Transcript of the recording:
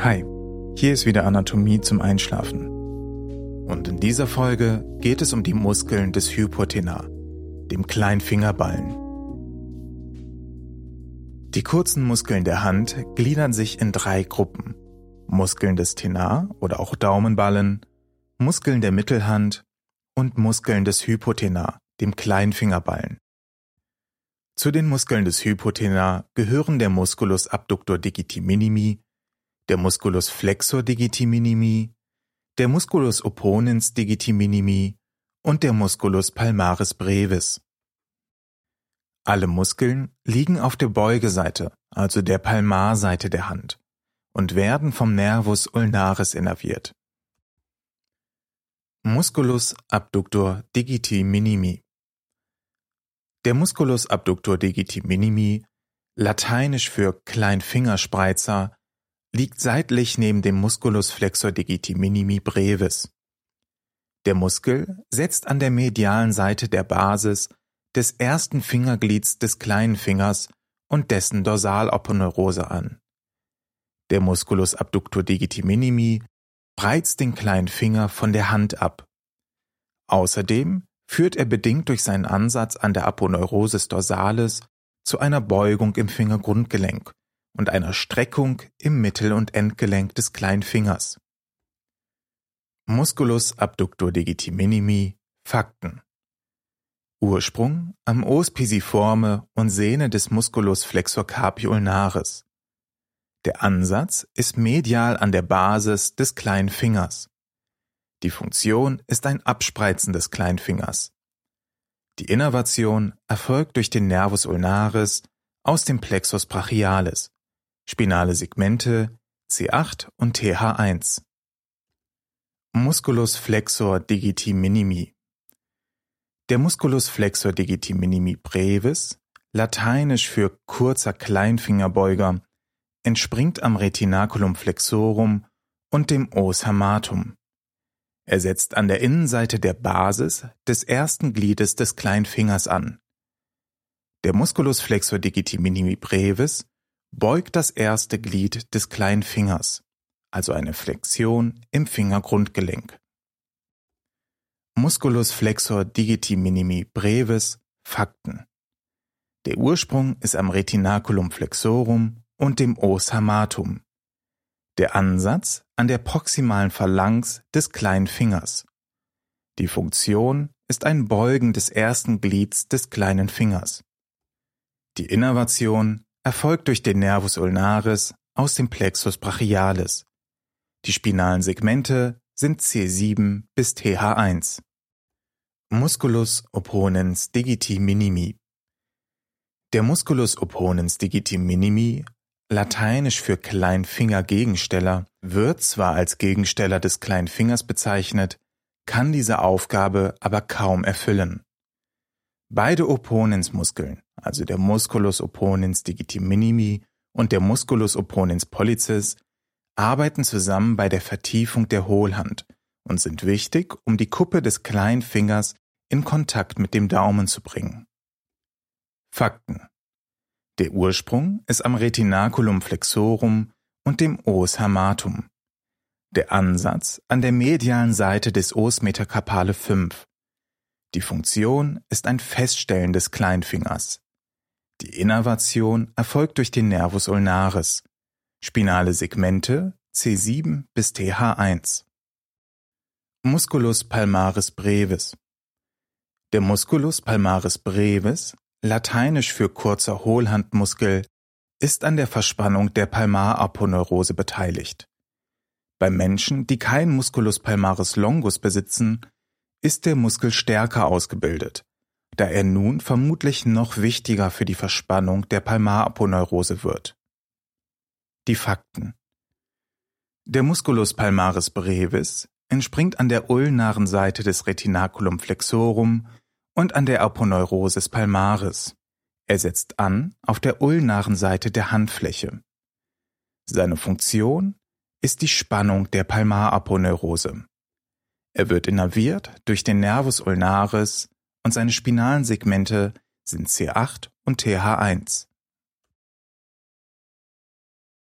Hi, hier ist wieder Anatomie zum Einschlafen. Und in dieser Folge geht es um die Muskeln des Hypotenar, dem Kleinfingerballen. Die kurzen Muskeln der Hand gliedern sich in drei Gruppen. Muskeln des Tenar oder auch Daumenballen, Muskeln der Mittelhand und Muskeln des Hypotenar, dem Kleinfingerballen. Zu den Muskeln des Hypotenar gehören der Musculus abductor digiti minimi, der Musculus flexor digiti minimi, der Musculus opponens digiti minimi und der Musculus palmaris brevis. Alle Muskeln liegen auf der Beugeseite, also der Palmarseite der Hand, und werden vom Nervus ulnaris innerviert. Musculus abductor digiti minimi Der Musculus abductor digiti minimi, lateinisch für Kleinfingerspreizer, liegt seitlich neben dem Musculus flexor digiti minimi brevis. Der Muskel setzt an der medialen Seite der Basis des ersten Fingerglieds des kleinen Fingers und dessen Dorsaloponeurose an. Der Musculus abductor digiti minimi breizt den kleinen Finger von der Hand ab. Außerdem führt er bedingt durch seinen Ansatz an der Aponeurosis dorsalis zu einer Beugung im Fingergrundgelenk und einer Streckung im Mittel- und Endgelenk des kleinen Fingers. Musculus abductor digiti minimi Fakten Ursprung am Os pisiforme und Sehne des Musculus flexor carpi ulnaris. Der Ansatz ist medial an der Basis des kleinen Fingers. Die Funktion ist ein Abspreizen des Kleinfingers. Die Innervation erfolgt durch den Nervus ulnaris aus dem Plexus brachialis spinale Segmente C8 und TH1. Musculus flexor digiti minimi. Der Musculus flexor digiti minimi brevis, lateinisch für kurzer Kleinfingerbeuger, entspringt am Retinaculum flexorum und dem Os hermatum. Er setzt an der Innenseite der Basis des ersten Gliedes des Kleinfingers an. Der Musculus flexor digiti minimi brevis beugt das erste Glied des kleinen Fingers, also eine Flexion im Fingergrundgelenk. Musculus flexor digiti minimi brevis Fakten. Der Ursprung ist am Retinaculum flexorum und dem Os hermatum. Der Ansatz an der proximalen Phalanx des kleinen Fingers. Die Funktion ist ein Beugen des ersten Glieds des kleinen Fingers. Die Innervation erfolgt durch den Nervus ulnaris aus dem Plexus brachialis. Die spinalen Segmente sind C7 bis TH1. Musculus opponens digiti minimi. Der Musculus opponens digiti minimi, lateinisch für Kleinfingergegensteller, wird zwar als Gegensteller des Kleinfingers bezeichnet, kann diese Aufgabe aber kaum erfüllen. Beide Opponensmuskeln, also der Musculus opponens digiti minimi und der Musculus opponens pollicis, arbeiten zusammen bei der Vertiefung der Hohlhand und sind wichtig, um die Kuppe des kleinen Fingers in Kontakt mit dem Daumen zu bringen. Fakten Der Ursprung ist am Retinaculum flexorum und dem Os hermatum. Der Ansatz an der medialen Seite des Os metacarpale 5 die Funktion ist ein Feststellen des Kleinfingers. Die Innervation erfolgt durch den Nervus ulnaris. Spinale Segmente C7 bis TH1. Musculus palmaris brevis. Der Musculus palmaris brevis, lateinisch für kurzer Hohlhandmuskel, ist an der Verspannung der Palmaraponeurose beteiligt. Bei Menschen, die keinen Musculus palmaris longus besitzen, ist der Muskel stärker ausgebildet, da er nun vermutlich noch wichtiger für die Verspannung der Palmaraponeurose wird. Die Fakten Der Musculus palmaris brevis entspringt an der ulnaren Seite des Retinaculum flexorum und an der Aponeurosis palmaris. Er setzt an auf der ulnaren Seite der Handfläche. Seine Funktion ist die Spannung der Palmaraponeurose. Er wird innerviert durch den Nervus ulnaris und seine spinalen Segmente sind C8 und TH1.